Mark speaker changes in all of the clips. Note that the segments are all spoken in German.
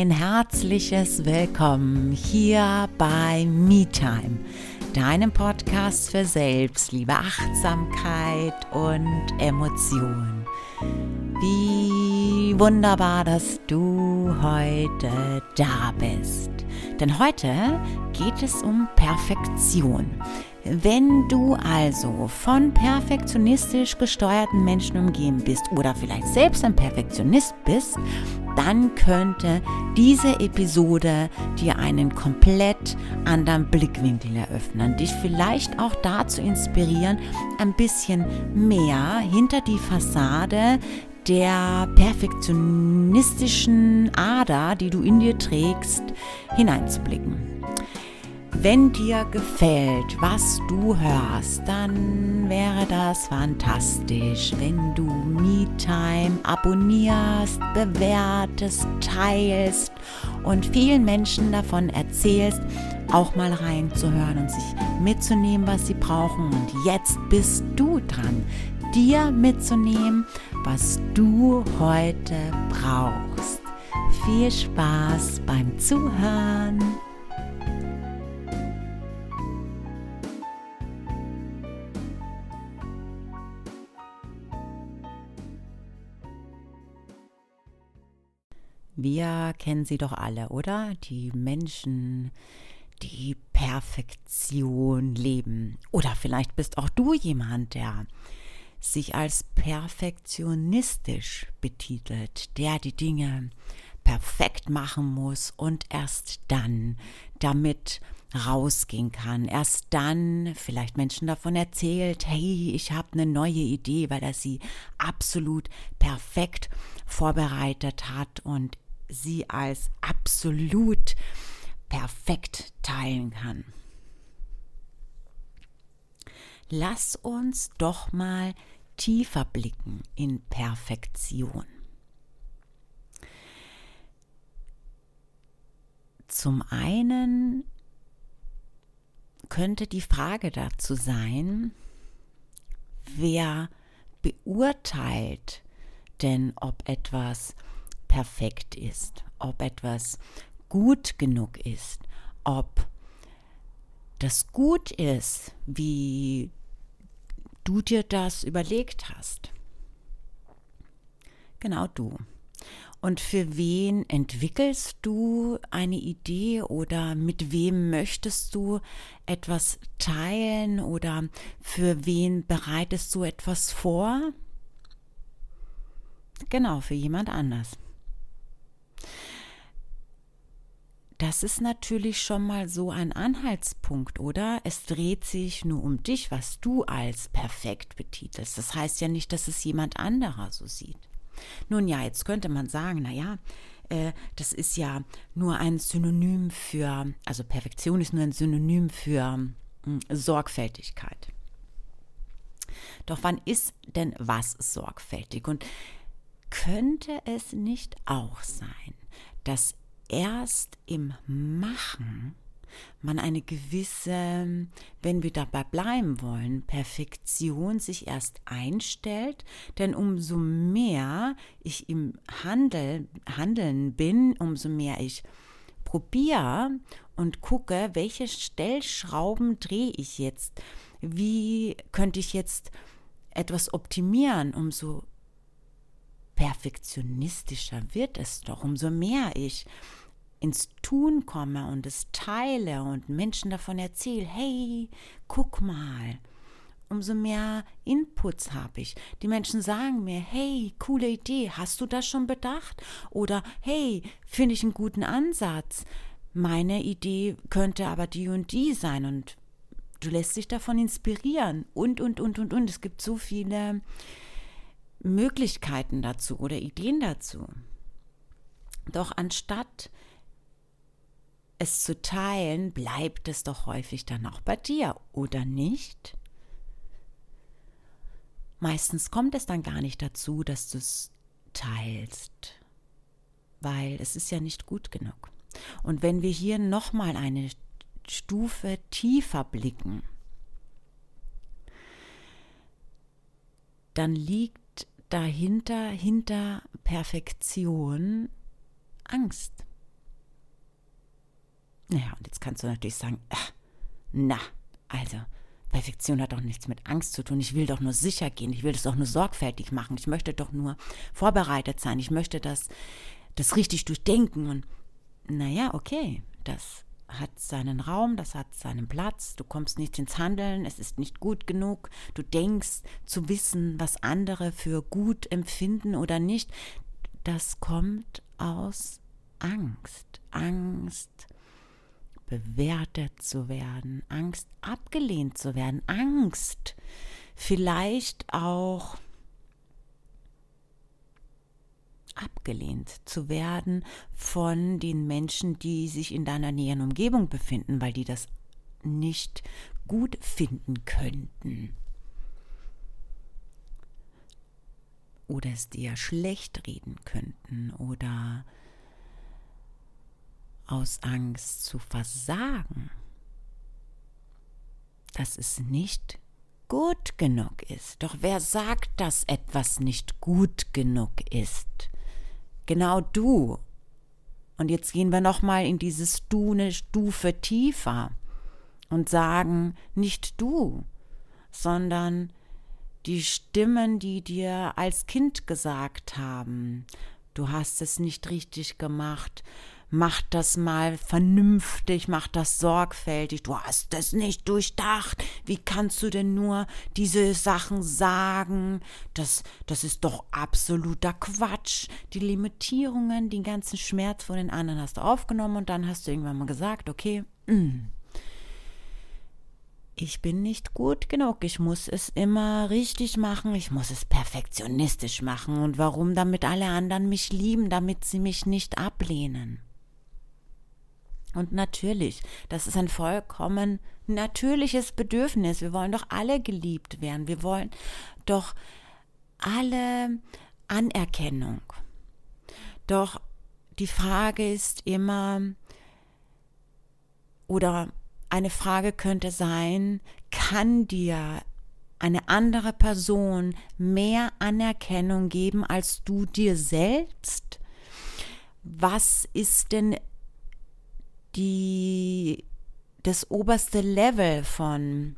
Speaker 1: ein herzliches Willkommen hier bei MeTime, deinem Podcast für Selbstliebe, Achtsamkeit und Emotion. Wie wunderbar, dass du heute da bist. Denn heute geht es um Perfektion. Wenn du also von perfektionistisch gesteuerten Menschen umgeben bist oder vielleicht selbst ein Perfektionist bist, dann könnte diese Episode dir einen komplett anderen Blickwinkel eröffnen, dich vielleicht auch dazu inspirieren, ein bisschen mehr hinter die Fassade der perfektionistischen Ader, die du in dir trägst, hineinzublicken. Wenn dir gefällt, was du hörst, dann wäre das fantastisch, wenn du MeTime abonnierst, bewertest, teilst und vielen Menschen davon erzählst, auch mal reinzuhören und sich mitzunehmen, was sie brauchen. Und jetzt bist du dran, dir mitzunehmen, was du heute brauchst. Viel Spaß beim Zuhören! Wir kennen sie doch alle, oder? Die Menschen, die Perfektion leben. Oder vielleicht bist auch du jemand, der sich als perfektionistisch betitelt, der die Dinge perfekt machen muss und erst dann damit rausgehen kann. Erst dann vielleicht Menschen davon erzählt, hey, ich habe eine neue Idee, weil er sie absolut perfekt vorbereitet hat und sie als absolut perfekt teilen kann. Lass uns doch mal tiefer blicken in Perfektion. Zum einen könnte die Frage dazu sein, wer beurteilt denn, ob etwas perfekt ist, ob etwas gut genug ist, ob das gut ist, wie du dir das überlegt hast. Genau du. Und für wen entwickelst du eine Idee oder mit wem möchtest du etwas teilen oder für wen bereitest du etwas vor? Genau, für jemand anders. Das ist natürlich schon mal so ein Anhaltspunkt, oder? Es dreht sich nur um dich, was du als perfekt betitelst. Das heißt ja nicht, dass es jemand anderer so sieht. Nun ja, jetzt könnte man sagen, naja, äh, das ist ja nur ein Synonym für, also Perfektion ist nur ein Synonym für mh, Sorgfältigkeit. Doch wann ist denn was sorgfältig? Und könnte es nicht auch sein, dass erst im Machen man eine gewisse, wenn wir dabei bleiben wollen, Perfektion sich erst einstellt, denn umso mehr ich im Handel, Handeln bin, umso mehr ich probiere und gucke, welche Stellschrauben drehe ich jetzt, wie könnte ich jetzt etwas optimieren, umso perfektionistischer wird es doch, umso mehr ich ins Tun komme und es teile und Menschen davon erzähle, hey, guck mal, umso mehr Inputs habe ich. Die Menschen sagen mir, hey, coole Idee, hast du das schon bedacht? Oder hey, finde ich einen guten Ansatz. Meine Idee könnte aber die und die sein und du lässt dich davon inspirieren und, und, und, und, und. Es gibt so viele Möglichkeiten dazu oder Ideen dazu. Doch anstatt es zu teilen, bleibt es doch häufig dann auch bei dir, oder nicht? Meistens kommt es dann gar nicht dazu, dass du es teilst, weil es ist ja nicht gut genug. Und wenn wir hier nochmal eine Stufe tiefer blicken, dann liegt dahinter, hinter Perfektion, Angst. Naja, und jetzt kannst du natürlich sagen, ach, na, also, Perfektion hat doch nichts mit Angst zu tun. Ich will doch nur sicher gehen. Ich will das doch nur sorgfältig machen. Ich möchte doch nur vorbereitet sein. Ich möchte das, das richtig durchdenken. Und naja, okay, das hat seinen Raum, das hat seinen Platz. Du kommst nicht ins Handeln. Es ist nicht gut genug. Du denkst zu wissen, was andere für gut empfinden oder nicht. Das kommt aus Angst. Angst bewertet zu werden, Angst abgelehnt zu werden, Angst vielleicht auch abgelehnt zu werden von den Menschen, die sich in deiner näheren Umgebung befinden, weil die das nicht gut finden könnten. Oder es dir schlecht reden könnten oder aus Angst zu versagen, dass es nicht gut genug ist. Doch wer sagt, dass etwas nicht gut genug ist? Genau du. Und jetzt gehen wir noch mal in dieses Du eine Stufe tiefer und sagen nicht du, sondern die Stimmen, die dir als Kind gesagt haben, du hast es nicht richtig gemacht, mach das mal vernünftig, mach das sorgfältig, du hast es nicht durchdacht, wie kannst du denn nur diese Sachen sagen, das, das ist doch absoluter Quatsch, die Limitierungen, den ganzen Schmerz von den anderen hast du aufgenommen und dann hast du irgendwann mal gesagt, okay, mh, mm, ich bin nicht gut genug, ich muss es immer richtig machen, ich muss es perfektionistisch machen. Und warum? Damit alle anderen mich lieben, damit sie mich nicht ablehnen. Und natürlich, das ist ein vollkommen natürliches Bedürfnis. Wir wollen doch alle geliebt werden. Wir wollen doch alle Anerkennung. Doch die Frage ist immer, oder eine Frage könnte sein, kann dir eine andere Person mehr Anerkennung geben als du dir selbst? Was ist denn die, das oberste Level von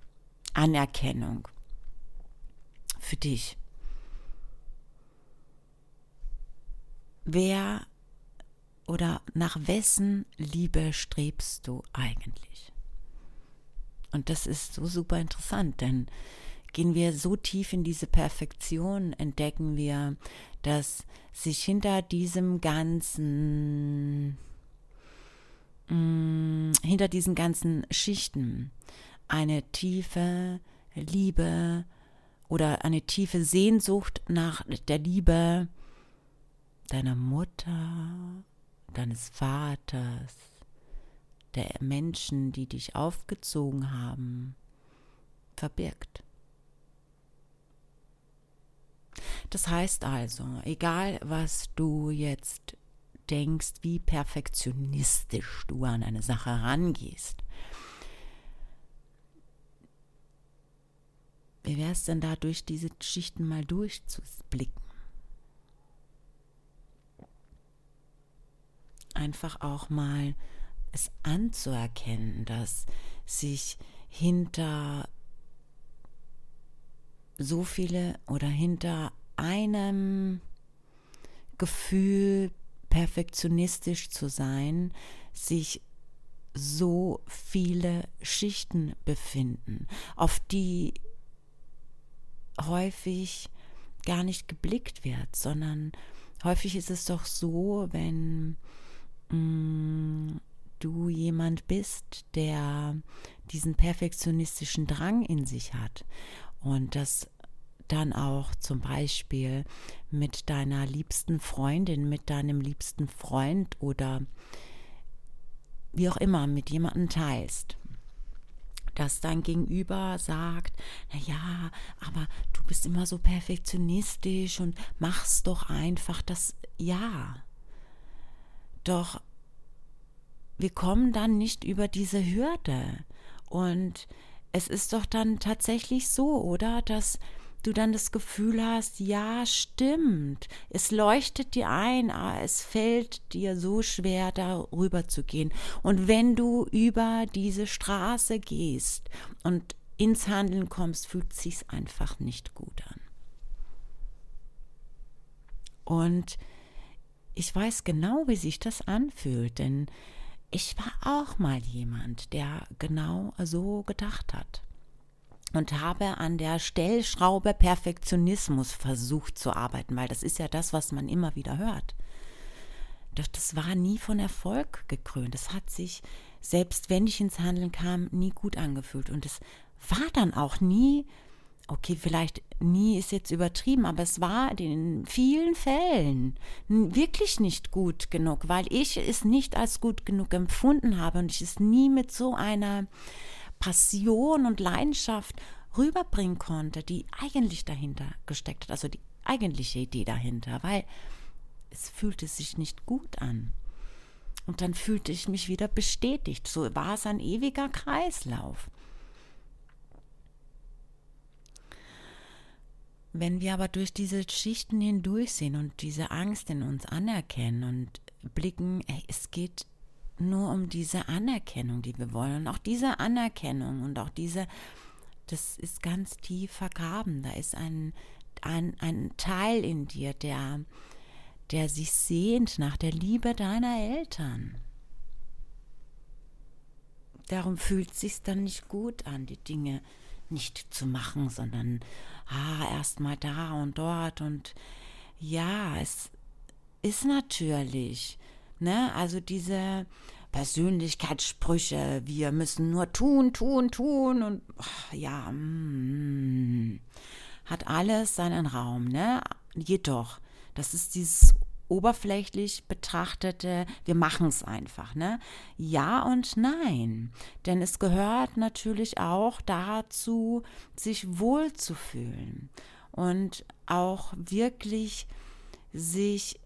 Speaker 1: Anerkennung für dich. Wer oder nach wessen Liebe strebst du eigentlich? Und das ist so super interessant, denn gehen wir so tief in diese Perfektion, entdecken wir, dass sich hinter diesem ganzen hinter diesen ganzen Schichten eine tiefe Liebe oder eine tiefe Sehnsucht nach der Liebe deiner Mutter, deines Vaters, der Menschen, die dich aufgezogen haben, verbirgt. Das heißt also, egal was du jetzt denkst, wie perfektionistisch du an eine Sache rangehst. Wie wäre es denn da, durch diese Schichten mal durchzublicken? Einfach auch mal es anzuerkennen, dass sich hinter so viele oder hinter einem Gefühl perfektionistisch zu sein, sich so viele Schichten befinden, auf die häufig gar nicht geblickt wird, sondern häufig ist es doch so, wenn mh, mm, du jemand bist, der diesen perfektionistischen Drang in sich hat und das dann auch zum Beispiel mit deiner liebsten Freundin, mit deinem liebsten Freund oder wie auch immer mit jemandem teilst dass dein Gegenüber sagt, na ja, aber du bist immer so perfektionistisch und machst doch einfach das ja. Doch wir kommen dann nicht über diese Hürde und es ist doch dann tatsächlich so, oder, dass du dann das Gefühl hast, ja, stimmt, es leuchtet dir ein, aber es fällt dir so schwer, darüber zu gehen. Und wenn du über diese Straße gehst und ins Handeln kommst, fühlt sich einfach nicht gut an. Und ich weiß genau, wie sich das anfühlt, denn ich war auch mal jemand, der genau so gedacht hat und habe an der Stellschraube Perfektionismus versucht zu arbeiten, weil das ist ja das, was man immer wieder hört. Doch das war nie von Erfolg gekrönt. Das hat sich, selbst wenn ich ins Handeln kam, nie gut angefühlt. Und es war dann auch nie, okay, vielleicht nie ist jetzt übertrieben, aber es war in vielen Fällen wirklich nicht gut genug, weil ich es nicht als gut genug empfunden habe und ich es nie mit so einer Passion und Leidenschaft rüberbringen konnte, die eigentlich dahinter gesteckt hat, also die eigentliche Idee dahinter, weil es fühlte sich nicht gut an. Und dann fühlte ich mich wieder bestätigt. So war es ein ewiger Kreislauf. Wenn wir aber durch diese Schichten hindurchsehen und diese Angst in uns anerkennen und blicken, ey, es geht nur um diese Anerkennung, die wir wollen. Und auch diese Anerkennung und auch diese, das ist ganz tief vergraben. Da ist ein, ein, ein Teil in dir, der, der sich sehnt nach der Liebe deiner Eltern. Darum fühlt es sich dann nicht gut an, die Dinge nicht zu machen, sondern ah, erstmal da und dort und ja, es ist natürlich Ne? Also diese Persönlichkeitssprüche, wir müssen nur tun, tun, tun und ach, ja, mm, hat alles seinen Raum. Ne? Jedoch, das ist dieses oberflächlich betrachtete, wir machen es einfach, ne? Ja und nein. Denn es gehört natürlich auch dazu, sich wohlzufühlen und auch wirklich sich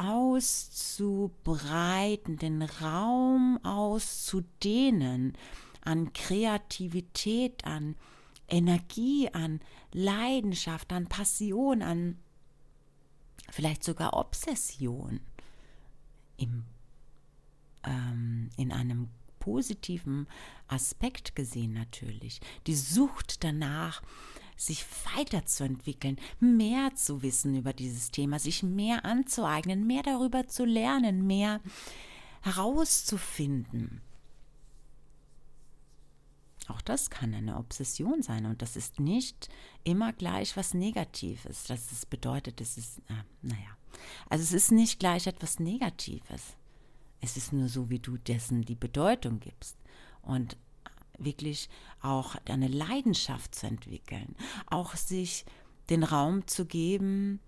Speaker 1: auszubreiten, den Raum auszudehnen an Kreativität, an Energie, an Leidenschaft, an Passion, an vielleicht sogar Obsession im, ähm, in einem positiven Aspekt gesehen natürlich. Die Sucht danach, sich weiterzuentwickeln, mehr zu wissen über dieses Thema, sich mehr anzueignen, mehr darüber zu lernen, mehr herauszufinden. Auch das kann eine Obsession sein und das ist nicht immer gleich was Negatives. Das ist, bedeutet, es ist, äh, naja, also es ist nicht gleich etwas Negatives. Es ist nur so, wie du dessen die Bedeutung gibst. Und wirklich auch eine Leidenschaft zu entwickeln, auch sich den Raum zu geben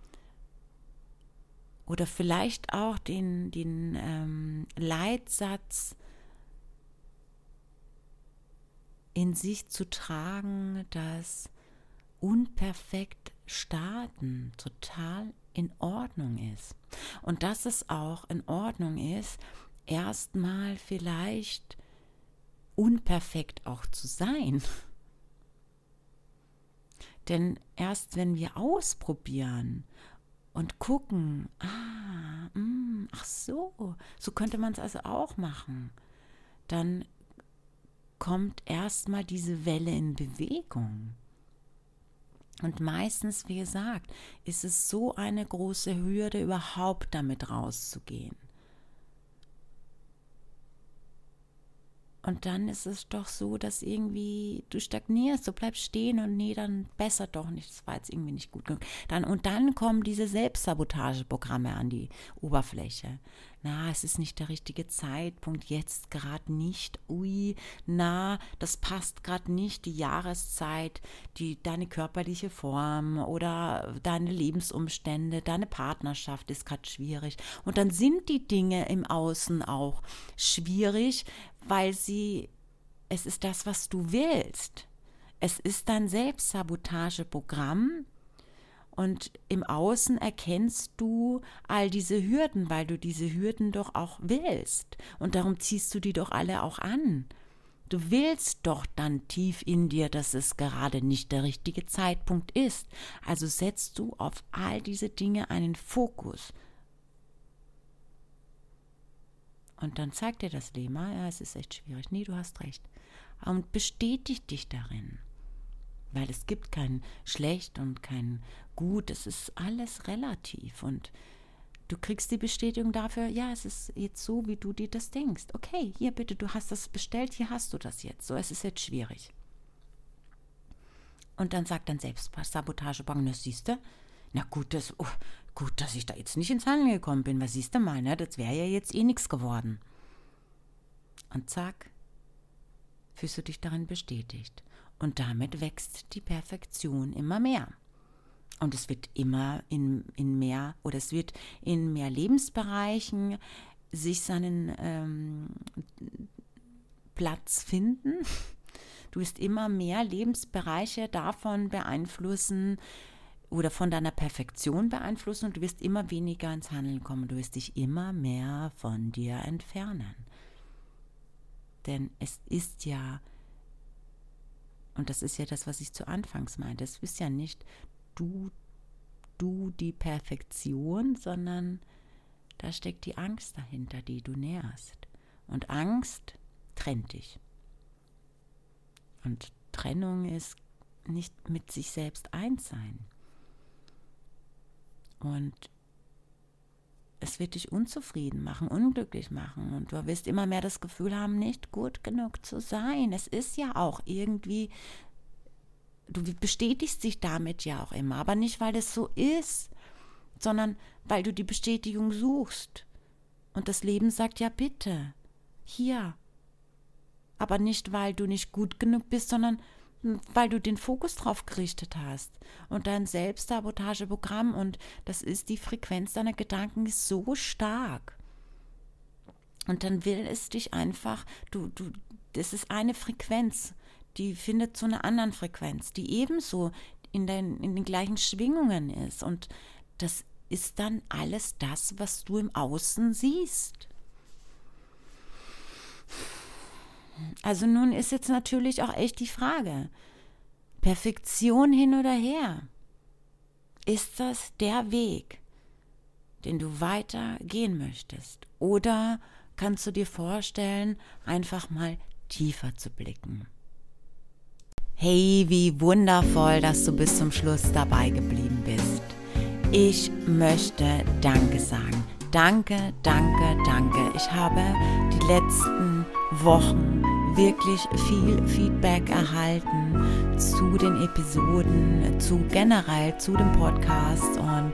Speaker 1: oder vielleicht auch den, den ähm, Leitsatz in sich zu tragen, dass unperfekt starten total in Ordnung ist. Und dass es auch in Ordnung ist, erstmal vielleicht unperfekt auch zu sein. Denn erst wenn wir ausprobieren und gucken, ah, mh, mm, ach so, so könnte man es also auch machen, dann kommt erstmal diese Welle in Bewegung. Und meistens, wie gesagt, ist es so eine große Hürde, überhaupt damit rauszugehen. Und dann ist es doch so, dass irgendwie du stagnierst, du bleibst stehen und nee, dann besser doch nicht. Das war jetzt irgendwie nicht gut genug. Dann, und dann kommen diese Selbstsabotageprogramme an die Oberfläche na, es ist nicht der richtige Zeitpunkt, jetzt gerade nicht, ui, na, das passt gerade nicht, die Jahreszeit, die, deine körperliche Form oder deine Lebensumstände, deine Partnerschaft ist gerade schwierig. Und dann sind die Dinge im Außen auch schwierig, weil sie, es ist das, was du willst. Es ist dein Selbstsabotageprogramm, und im Außen erkennst du all diese Hürden, weil du diese Hürden doch auch willst. Und darum ziehst du die doch alle auch an. Du willst doch dann tief in dir, dass es gerade nicht der richtige Zeitpunkt ist. Also setzt du auf all diese Dinge einen Fokus. Und dann zeigt dir das Leben, ah, ja, es ist echt schwierig. Nee, du hast recht. Und bestätigt dich darin. Weil es gibt kein schlecht und kein gut. Es ist alles relativ. Und Du kriegst die Bestätigung dafür, ja, es ist jetzt so, wie du dir das denkst. Okay, hier bitte, du hast das bestellt, hier hast du das jetzt. So, es ist jetzt schwierig. Und dann sagt dann Selbstsabotage, das siehst du, na gut, das, oh, gut, dass ich da jetzt nicht ins Handeln gekommen bin. Was siehst du mal, ne? Das wäre ja jetzt eh nichts geworden. Und zack, fühlst du dich darin bestätigt. Und damit wächst die Perfektion immer mehr. Und es wird immer in, in mehr oder es wird in mehr Lebensbereichen sich seinen ähm, Platz finden. Du wirst immer mehr Lebensbereiche davon beeinflussen oder von deiner Perfektion beeinflussen und du wirst immer weniger ins Handeln kommen. Du wirst dich immer mehr von dir entfernen. Denn es ist ja, und das ist ja das, was ich zu Anfangs meinte, es ist ja nicht du, du die Perfektion, sondern da steckt die Angst dahinter, die du nährst. Und Angst trennt dich. Und Trennung ist nicht mit sich selbst eins sein. Und es wird dich unzufrieden machen, unglücklich machen. Und du wirst immer mehr das Gefühl haben, nicht gut genug zu sein. Es ist ja auch irgendwie du bestätigst dich damit ja auch immer, aber nicht, weil es so ist, sondern weil du die Bestätigung suchst. Und das Leben sagt ja bitte, hier. Aber nicht, weil du nicht gut genug bist, sondern weil du den Fokus drauf gerichtet hast. Und dein Selbstsabotageprogramm und das ist die Frequenz deiner Gedanken ist so stark. Und dann will es dich einfach, du, du, das ist eine Frequenz die findet zu einer anderen Frequenz, die ebenso in den, in den gleichen Schwingungen ist. Und das ist dann alles das, was du im Außen siehst. Also nun ist jetzt natürlich auch echt die Frage, Perfektion hin oder her, ist das der Weg, den du weiter gehen möchtest? Oder kannst du dir vorstellen, einfach mal tiefer zu blicken? Hey, wie wundervoll, dass du bis zum Schluss dabei geblieben bist. Ich möchte Danke sagen. Danke, danke, danke. Ich habe die letzten Wochen wirklich viel Feedback erhalten zu den Episoden, zu generell zu dem Podcast und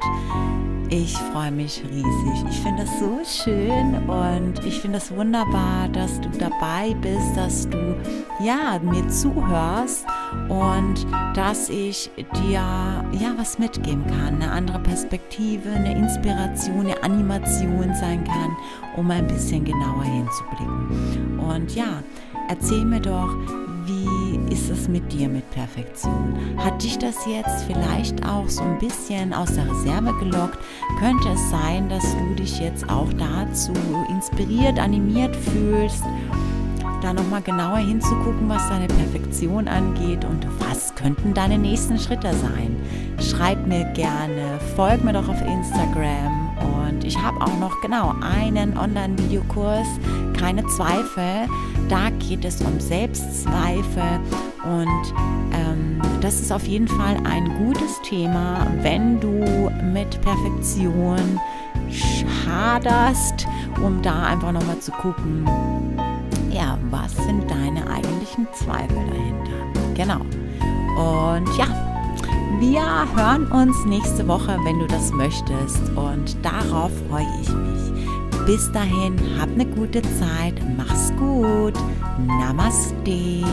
Speaker 1: ich freue mich riesig. Ich finde es so schön und ich finde es wunderbar, dass du dabei bist, dass du ja mir zuhörst und dass ich dir ja was mitgeben kann, eine andere Perspektive, eine Inspiration, eine Animation sein kann, um ein bisschen genauer hinzublicken. Und ja, erzähl mir doch, wie ist es mit dir mit Perfektion? Hat dich das jetzt vielleicht auch so ein bisschen aus der Reserve gelockt? Könnte es sein, dass du dich jetzt auch dazu inspiriert, animiert fühlst? da nochmal genauer hinzugucken, was deine Perfektion angeht und was könnten deine nächsten Schritte sein. Schreib mir gerne, folg mir doch auf Instagram und ich habe auch noch genau einen Online-Videokurs, keine Zweifel. Da geht es um Selbstzweifel und ähm, das ist auf jeden Fall ein gutes Thema, wenn du mit Perfektion schaderst, um da einfach nochmal zu gucken, ja, was sind deine eigentlichen Zweifel dahinter? Genau. Und ja, wir hören uns nächste Woche, wenn du das möchtest. Und darauf freue ich mich. Bis dahin, hab eine gute Zeit, mach's gut. Namaste.